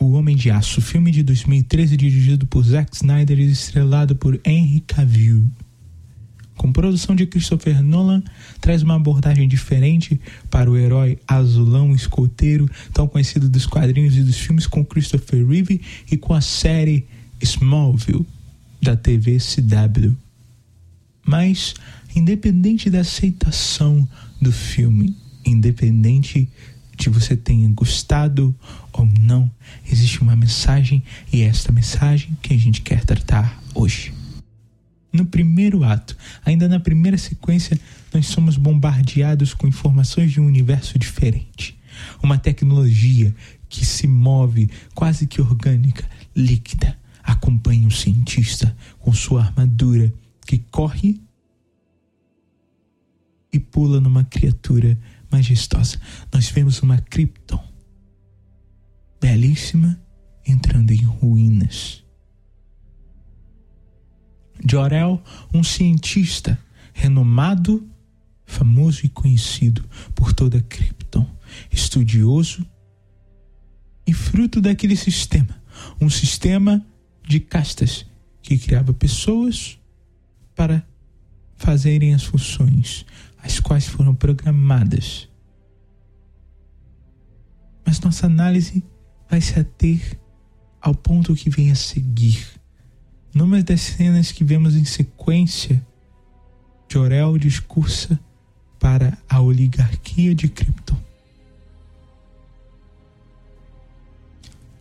O Homem de Aço, filme de 2013 dirigido por Zack Snyder e estrelado por Henry Cavill. Com produção de Christopher Nolan, traz uma abordagem diferente para o herói azulão escoteiro, tão conhecido dos quadrinhos e dos filmes com Christopher Reeve e com a série Smallville da TV CW. Mas, independente da aceitação do filme, independente de você tenha gostado ou não, existe uma mensagem e é esta mensagem que a gente quer tratar hoje. No primeiro ato, ainda na primeira sequência, nós somos bombardeados com informações de um universo diferente. Uma tecnologia que se move quase que orgânica, líquida, acompanha um cientista com sua armadura que corre e pula numa criatura majestosa. Nós vemos uma Krypton belíssima entrando em ruínas. Jorel, um cientista renomado, famoso e conhecido por toda Krypton, estudioso e fruto daquele sistema, um sistema de castas que criava pessoas para fazerem as funções as quais foram programadas. Mas nossa análise vai se ater ao ponto que vem a seguir. Numa das cenas que vemos em sequência, Jorel discursa para a oligarquia de Krypton.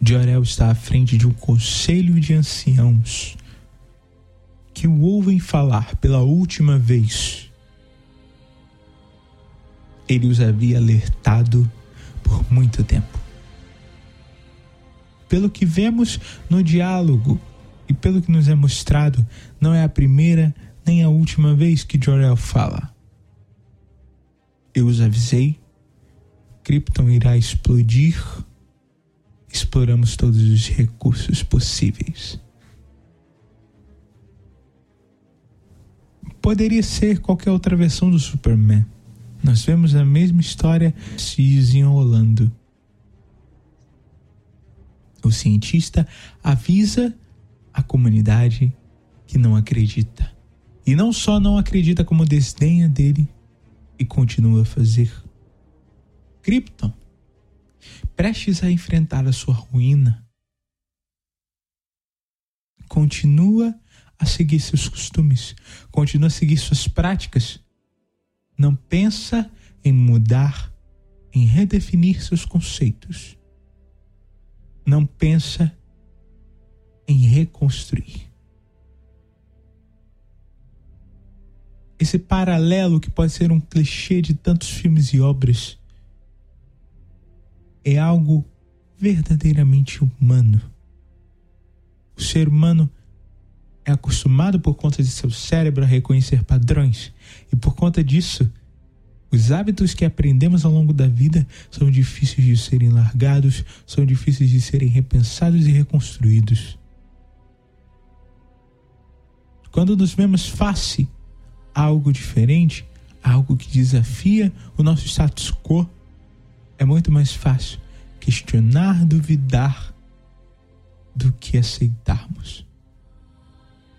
Jorel está à frente de um conselho de anciãos que o ouvem falar pela última vez ele os havia alertado por muito tempo. Pelo que vemos no diálogo e pelo que nos é mostrado, não é a primeira nem a última vez que Jorel fala. Eu os avisei, Krypton irá explodir, exploramos todos os recursos possíveis. Poderia ser qualquer outra versão do Superman nós vemos a mesma história se desenrolando. O cientista avisa a comunidade que não acredita. E não só não acredita, como desdenha dele e continua a fazer. Krypton, prestes a enfrentar a sua ruína, continua a seguir seus costumes, continua a seguir suas práticas não pensa em mudar, em redefinir seus conceitos. Não pensa em reconstruir. Esse paralelo que pode ser um clichê de tantos filmes e obras é algo verdadeiramente humano. O ser humano é acostumado por conta de seu cérebro a reconhecer padrões e por conta disso, os hábitos que aprendemos ao longo da vida são difíceis de serem largados, são difíceis de serem repensados e reconstruídos. Quando nos vemos face a algo diferente, algo que desafia o nosso status quo, é muito mais fácil questionar, duvidar do que aceitarmos.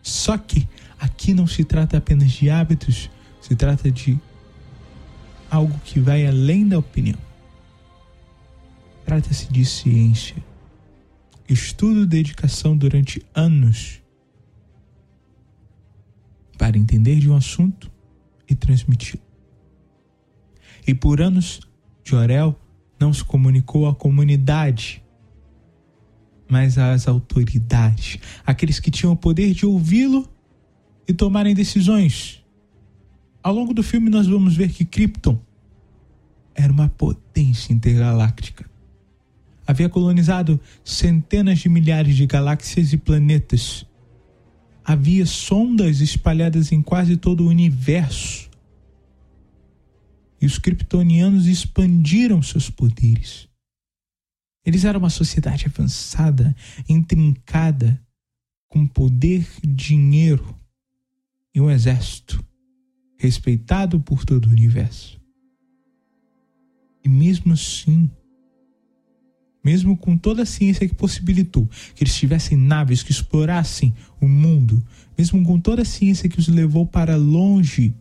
Só que aqui não se trata apenas de hábitos, se trata de algo que vai além da opinião. Trata-se de ciência, estudo dedicação durante anos para entender de um assunto e transmiti-lo. E por anos, Jorel não se comunicou à comunidade mas às autoridades, aqueles que tinham o poder de ouvi-lo e tomarem decisões. Ao longo do filme, nós vamos ver que Krypton era uma potência intergaláctica. Havia colonizado centenas de milhares de galáxias e planetas. Havia sondas espalhadas em quase todo o universo. E os kryptonianos expandiram seus poderes. Eles eram uma sociedade avançada, intrincada, com poder, dinheiro e um exército respeitado por todo o universo. E mesmo assim, mesmo com toda a ciência que possibilitou que eles tivessem naves que explorassem o mundo, mesmo com toda a ciência que os levou para longe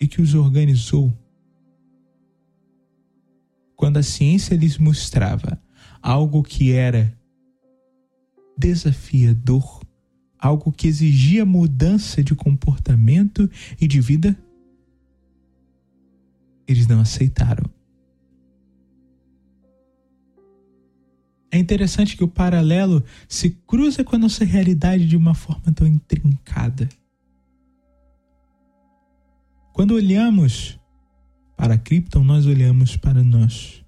e que os organizou, quando a ciência lhes mostrava algo que era desafiador, algo que exigia mudança de comportamento e de vida, eles não aceitaram. É interessante que o paralelo se cruza com a nossa realidade de uma forma tão intrincada. Quando olhamos para Krypton, nós olhamos para nós.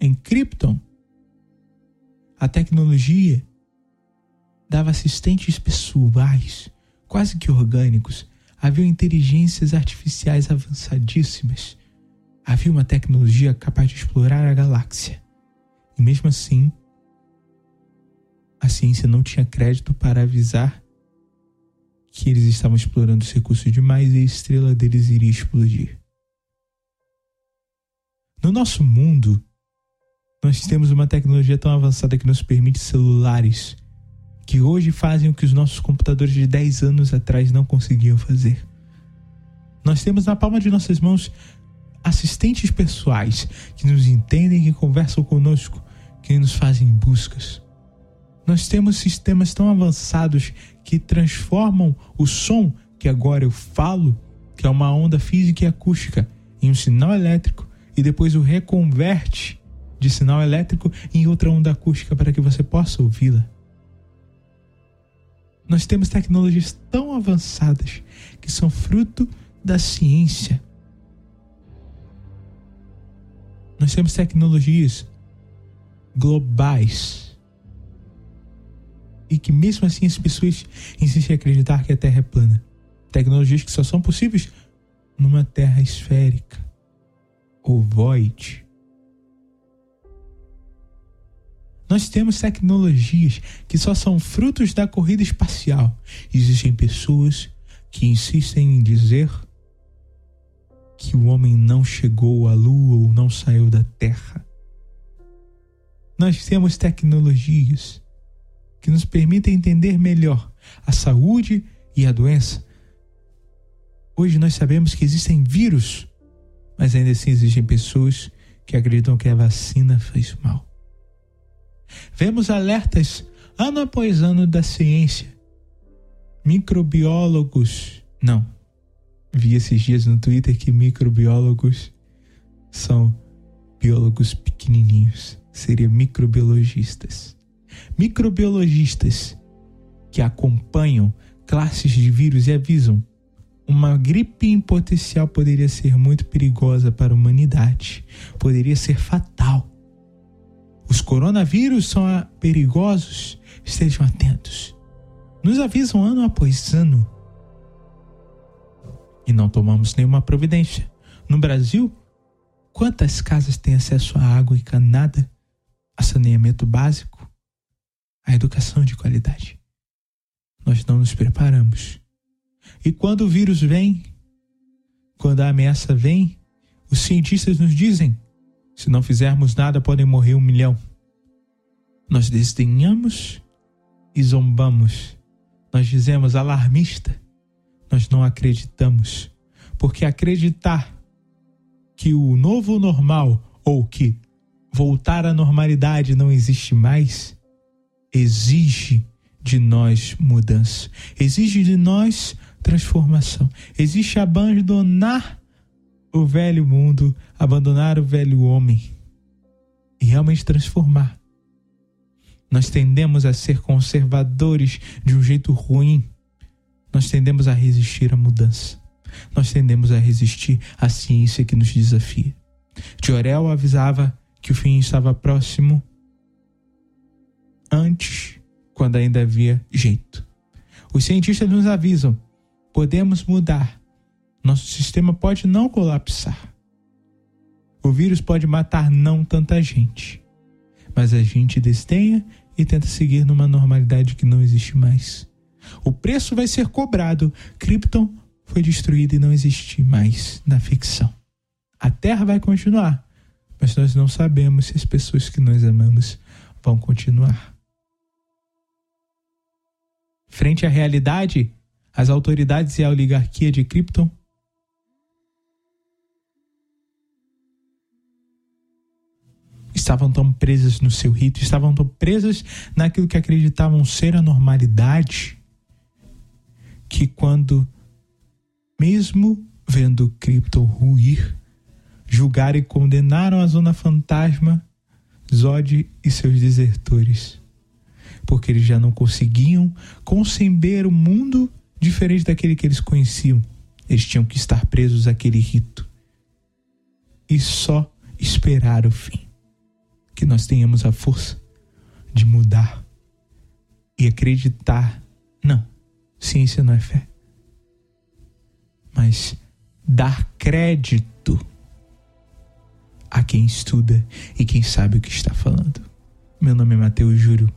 Em Krypton, a tecnologia dava assistentes pessoais, quase que orgânicos. Havia inteligências artificiais avançadíssimas. Havia uma tecnologia capaz de explorar a galáxia. E mesmo assim, a ciência não tinha crédito para avisar que eles estavam explorando os recursos demais e a estrela deles iria explodir. No nosso mundo, nós temos uma tecnologia tão avançada que nos permite celulares que hoje fazem o que os nossos computadores de 10 anos atrás não conseguiam fazer. Nós temos na palma de nossas mãos assistentes pessoais que nos entendem, que conversam conosco, que nos fazem buscas. Nós temos sistemas tão avançados que transformam o som que agora eu falo, que é uma onda física e acústica, em um sinal elétrico e depois o reconverte de sinal elétrico em outra onda acústica para que você possa ouvi-la. Nós temos tecnologias tão avançadas que são fruto da ciência. Nós temos tecnologias globais e que mesmo assim as pessoas insistem em acreditar que a Terra é plana. Tecnologias que só são possíveis numa Terra esférica, ovoide. Nós temos tecnologias que só são frutos da corrida espacial. Existem pessoas que insistem em dizer que o homem não chegou à Lua ou não saiu da Terra. Nós temos tecnologias que nos permitem entender melhor a saúde e a doença. Hoje nós sabemos que existem vírus, mas ainda assim existem pessoas que acreditam que a vacina faz mal. Vemos alertas ano após ano da ciência. Microbiólogos, não. Vi esses dias no Twitter que microbiólogos são biólogos pequenininhos, seria microbiologistas microbiologistas que acompanham classes de vírus e avisam uma gripe em potencial poderia ser muito perigosa para a humanidade, poderia ser fatal. Os coronavírus são perigosos, estejam atentos. Nos avisam ano após ano. E não tomamos nenhuma providência. No Brasil, quantas casas têm acesso a água encanada, a saneamento básico? A educação de qualidade. Nós não nos preparamos. E quando o vírus vem, quando a ameaça vem, os cientistas nos dizem: se não fizermos nada, podem morrer um milhão. Nós desdenhamos e zombamos. Nós dizemos alarmista. Nós não acreditamos. Porque acreditar que o novo normal ou que voltar à normalidade não existe mais exige de nós mudança, exige de nós transformação, exige abandonar o velho mundo, abandonar o velho homem e realmente transformar. Nós tendemos a ser conservadores de um jeito ruim. Nós tendemos a resistir à mudança. Nós tendemos a resistir à ciência que nos desafia. Jorel avisava que o fim estava próximo antes, quando ainda havia jeito. Os cientistas nos avisam: podemos mudar. Nosso sistema pode não colapsar. O vírus pode matar não tanta gente, mas a gente desdenha e tenta seguir numa normalidade que não existe mais. O preço vai ser cobrado. Krypton foi destruído e não existe mais na ficção. A Terra vai continuar, mas nós não sabemos se as pessoas que nós amamos vão continuar. Frente à realidade, as autoridades e a oligarquia de Krypton? Estavam tão presas no seu rito, estavam tão presas naquilo que acreditavam ser a normalidade, que quando, mesmo vendo Krypton ruir, julgaram e condenaram a Zona Fantasma, Zod e seus desertores, porque eles já não conseguiam conceber o mundo diferente daquele que eles conheciam. Eles tinham que estar presos àquele rito e só esperar o fim. Que nós tenhamos a força de mudar e acreditar. Não, ciência não é fé, mas dar crédito a quem estuda e quem sabe o que está falando. Meu nome é Mateus Júlio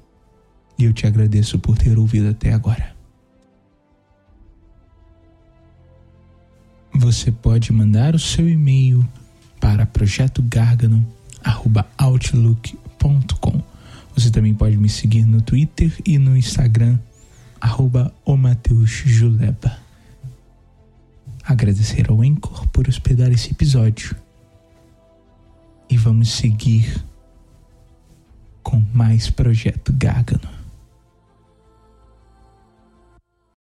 e eu te agradeço por ter ouvido até agora. Você pode mandar o seu e-mail para projetogargano@outlook.com. Você também pode me seguir no Twitter e no Instagram arroba Juleba. Agradecer ao Anchor por hospedar esse episódio e vamos seguir com mais Projeto Gárgano.